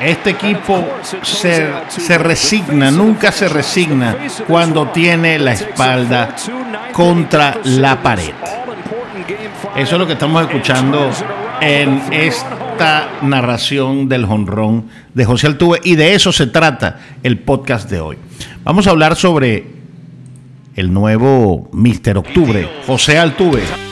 Este equipo se, se resigna, nunca se resigna cuando tiene la espalda contra la pared. Eso es lo que estamos escuchando en esta narración del jonrón de José Altuve y de eso se trata el podcast de hoy. Vamos a hablar sobre el nuevo Mister Octubre, José Altuve.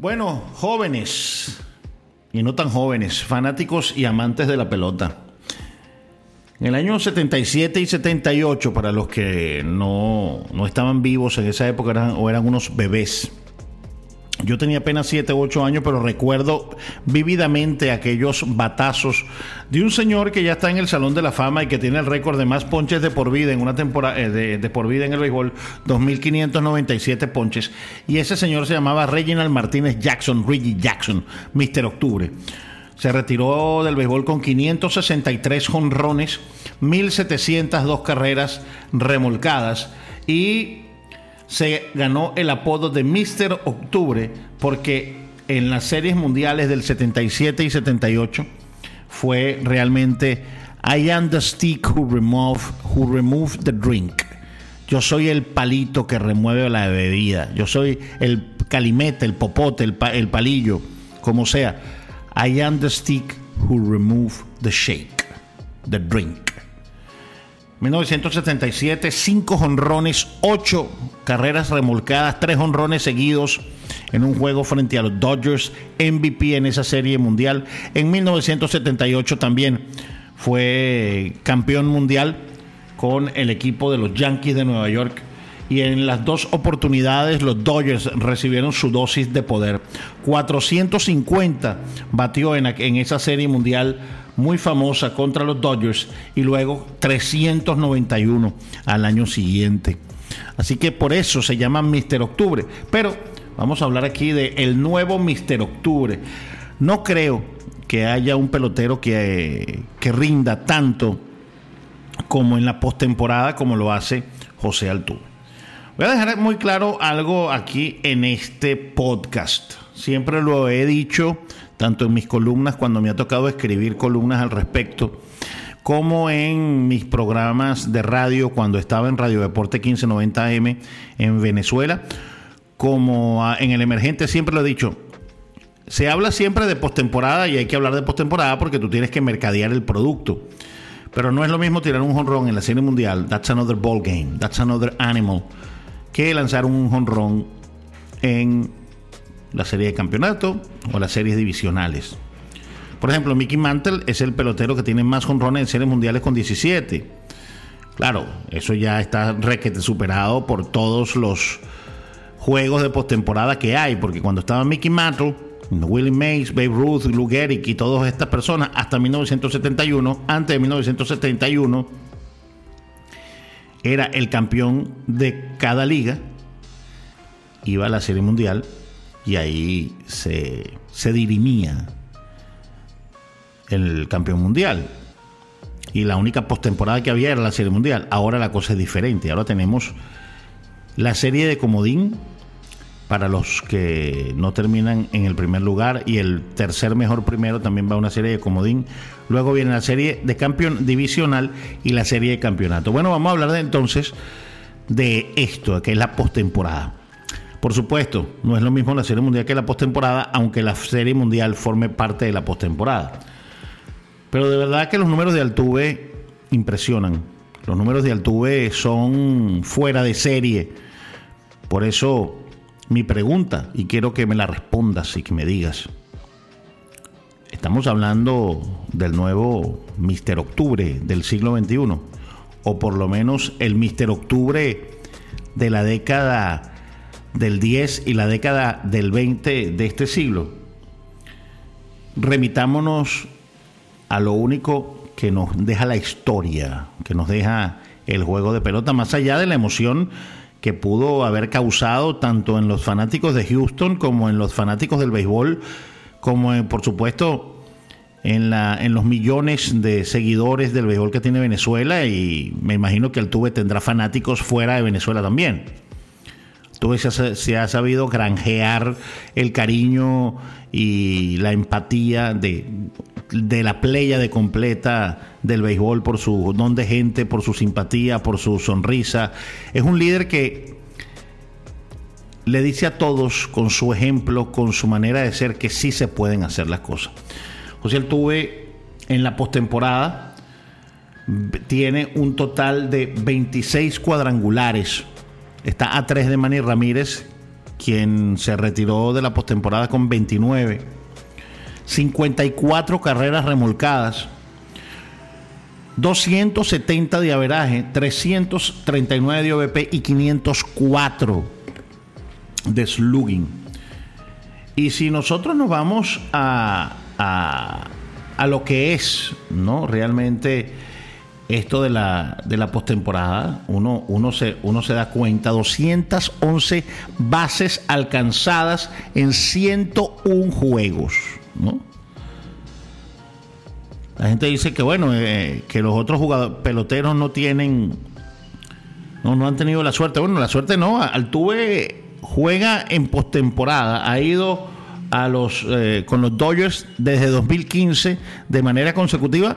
Bueno, jóvenes y no tan jóvenes, fanáticos y amantes de la pelota. En el año 77 y 78, para los que no, no estaban vivos en esa época eran, o eran unos bebés, yo tenía apenas 7 u 8 años, pero recuerdo vividamente aquellos batazos de un señor que ya está en el Salón de la Fama y que tiene el récord de más ponches de por vida en una temporada eh, de, por vida en el béisbol, 2.597 ponches. Y ese señor se llamaba Reginald Martínez Jackson, Reggie Jackson, Mr. Octubre. Se retiró del béisbol con 563 jonrones, 1.702 carreras remolcadas y se ganó el apodo de Mr. Octubre porque en las series mundiales del 77 y 78 fue realmente I am the stick who remove, who remove the drink. Yo soy el palito que remueve la bebida. Yo soy el calimete, el popote, el, el palillo, como sea. I am the stick who remove the shake, the drink. 1977, 5 honrones, 8 carreras remolcadas, 3 honrones seguidos en un juego frente a los Dodgers, MVP en esa serie mundial. En 1978 también fue campeón mundial con el equipo de los Yankees de Nueva York. Y en las dos oportunidades los Dodgers recibieron su dosis de poder. 450 batió en esa serie mundial muy famosa contra los Dodgers y luego 391 al año siguiente. Así que por eso se llama Mister Octubre. Pero vamos a hablar aquí de el nuevo Mister Octubre. No creo que haya un pelotero que, que rinda tanto como en la postemporada como lo hace José Altuve. Voy a dejar muy claro algo aquí en este podcast. Siempre lo he dicho tanto en mis columnas cuando me ha tocado escribir columnas al respecto, como en mis programas de radio cuando estaba en Radio Deporte 1590M en Venezuela, como en el emergente siempre lo he dicho. Se habla siempre de postemporada y hay que hablar de postemporada porque tú tienes que mercadear el producto. Pero no es lo mismo tirar un jonrón en la Serie Mundial, that's another ball game, that's another animal, que lanzar un jonrón en la serie de campeonato o las series divisionales. Por ejemplo, Mickey Mantle es el pelotero que tiene más jonrones en series mundiales con 17. Claro, eso ya está superado por todos los juegos de postemporada que hay, porque cuando estaba Mickey Mantle, Willie Mays, Babe Ruth, Lou Gehrig y todas estas personas, hasta 1971, antes de 1971, era el campeón de cada liga, iba a la Serie Mundial y ahí se, dirimía el campeón mundial. Y la única postemporada que había era la Serie Mundial. Ahora la cosa es diferente. Ahora tenemos la serie de comodín para los que no terminan en el primer lugar y el tercer mejor primero también va a una serie de comodín. Luego viene la serie de campeón divisional y la serie de campeonato. Bueno, vamos a hablar de, entonces de esto, que es la postemporada. Por supuesto, no es lo mismo la Serie Mundial que la postemporada, aunque la Serie Mundial forme parte de la postemporada. Pero de verdad que los números de Altuve impresionan. Los números de Altuve son fuera de serie. Por eso mi pregunta, y quiero que me la respondas y que me digas. Estamos hablando del nuevo Mister Octubre del siglo XXI, o por lo menos el Mister Octubre de la década del 10 y la década del 20 de este siglo, remitámonos a lo único que nos deja la historia, que nos deja el juego de pelota, más allá de la emoción que pudo haber causado tanto en los fanáticos de Houston como en los fanáticos del béisbol, como en, por supuesto en, la, en los millones de seguidores del béisbol que tiene Venezuela y me imagino que Altuve tendrá fanáticos fuera de Venezuela también. Altuve se ha, sabido granjear el cariño y la empatía de, de la playa de completa del béisbol por su don de gente, por su simpatía, por su sonrisa. Es un líder que le dice a todos con su ejemplo, con su manera de ser, que sí se pueden hacer las cosas. José Altuve en la postemporada tiene un total de 26 cuadrangulares. Está a 3 de Manny Ramírez, quien se retiró de la postemporada con 29. 54 carreras remolcadas. 270 de averaje, 339 de OVP y 504 de slugging. Y si nosotros nos vamos a, a, lo que es, ¿no? Realmente esto de la, de la postemporada, uno, uno, se, uno se da cuenta, 211 bases alcanzadas en 101 juegos, ¿no? La gente dice que bueno, eh, que los otros jugadores peloteros no tienen, no, no han tenido la suerte. Bueno, la suerte no, Altuve juega en postemporada, ha ido a los, eh, con los Dodgers desde 2015 de manera consecutiva.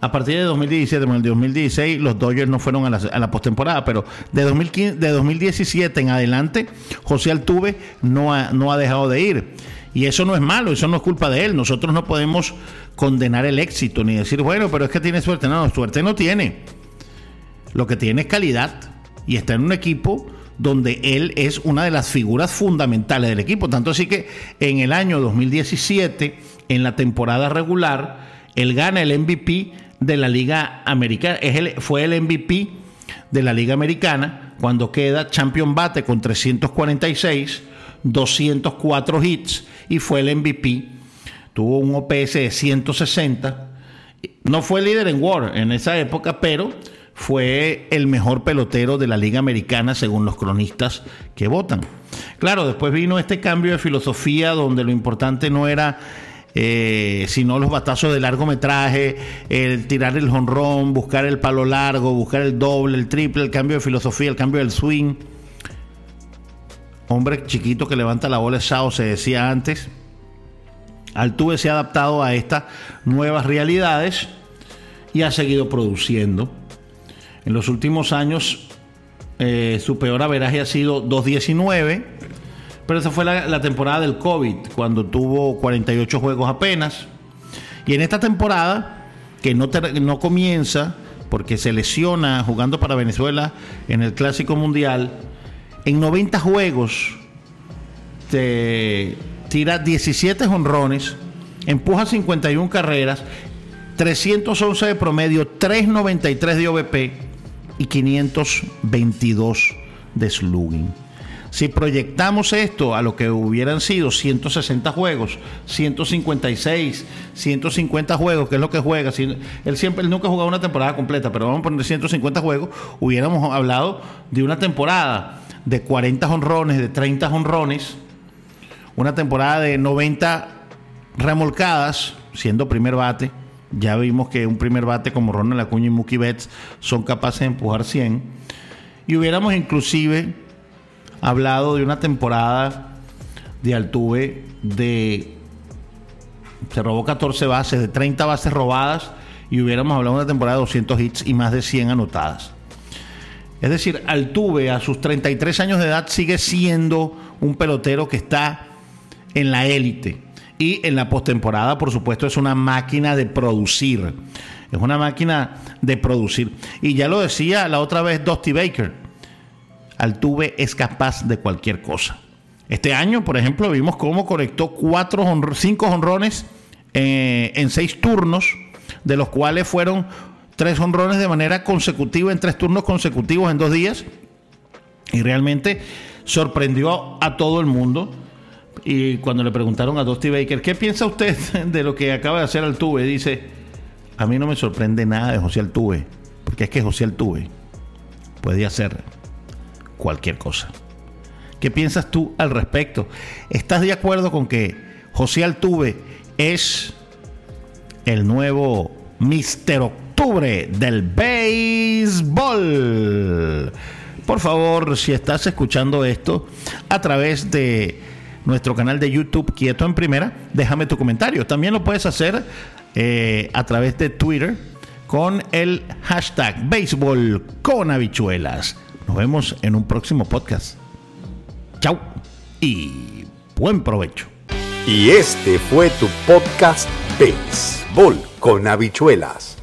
A partir de 2017, en el 2016 los Dodgers no fueron a la, a la postemporada, pero de, 2015, de 2017 en adelante, José Altuve no ha, no ha dejado de ir. Y eso no es malo, eso no es culpa de él. Nosotros no podemos condenar el éxito ni decir, bueno, pero es que tiene suerte. No, suerte no tiene. Lo que tiene es calidad y está en un equipo donde él es una de las figuras fundamentales del equipo. Tanto así que en el año 2017, en la temporada regular, él gana el MVP de la Liga Americana. Es fue el MVP de la Liga Americana cuando queda Champion Bate con 346, 204 hits y fue el MVP. Tuvo un OPS de 160. No fue líder en War en esa época, pero fue el mejor pelotero de la Liga Americana según los cronistas que votan. Claro, después vino este cambio de filosofía donde lo importante no era eh, sino los batazos de largometraje, el tirar el jonrón, buscar el palo largo, buscar el doble, el triple, el cambio de filosofía, el cambio del swing. Hombre chiquito que levanta la bola Sao, se decía antes. Altuve se ha adaptado a estas nuevas realidades y ha seguido produciendo. En los últimos años, eh, su peor averaje ha sido 2.19, pero esa fue la, temporada del COVID, cuando tuvo 48 juegos apenas. Y en esta temporada, que no, no comienza porque se lesiona jugando para Venezuela en el Clásico Mundial, en 90 juegos tira 17 honrones, empuja 51 carreras, 311 de promedio, 393 de OVP y 522 de slugging. Si proyectamos esto a lo que hubieran sido 160 juegos, 156, 150 juegos, que es lo que juega, él siempre él nunca ha jugado una temporada completa, pero vamos a poner 150 juegos, hubiéramos hablado de una temporada de 40 honrones, de 30 honrones, una temporada de 90 remolcadas, siendo primer bate, ya vimos que un primer bate como Ronald Acuña y Mookie Betts son capaces de empujar 100. Y hubiéramos inclusive hablado de una temporada de Altuve de... Se robó 14 bases, de 30 bases robadas y hubiéramos hablado de una temporada de 200 hits y más de 100 anotadas. Es decir, Altuve a sus 33 años de edad sigue siendo un pelotero que está en la élite y en la postemporada, por supuesto, es una máquina de producir. Es una máquina de producir. Y ya lo decía la otra vez Dusty Baker. Altuve es capaz de cualquier cosa. Este año, por ejemplo, vimos cómo conectó cuatro, cinco honrones eh, en seis turnos, de los cuales fueron tres honrones de manera consecutiva en tres turnos consecutivos en dos días. Y realmente sorprendió a todo el mundo. Y cuando le preguntaron a Dusty Baker, ¿qué piensa usted de lo que acaba de hacer Altuve? Dice, a mí no me sorprende nada de José Altuve, porque es que José Altuve puede hacer cualquier cosa. ¿Qué piensas tú al respecto? ¿Estás de acuerdo con que José Altuve es el nuevo Mister Octubre del béisbol? Por favor, si estás escuchando esto a través de nuestro canal de YouTube Quieto en Primera, déjame tu comentario. También lo puedes hacer eh, a través de Twitter con el hashtag béisbol con habichuelas. Vemos en un próximo podcast. Chao y buen provecho. Y este fue tu podcast Béisbol con habichuelas.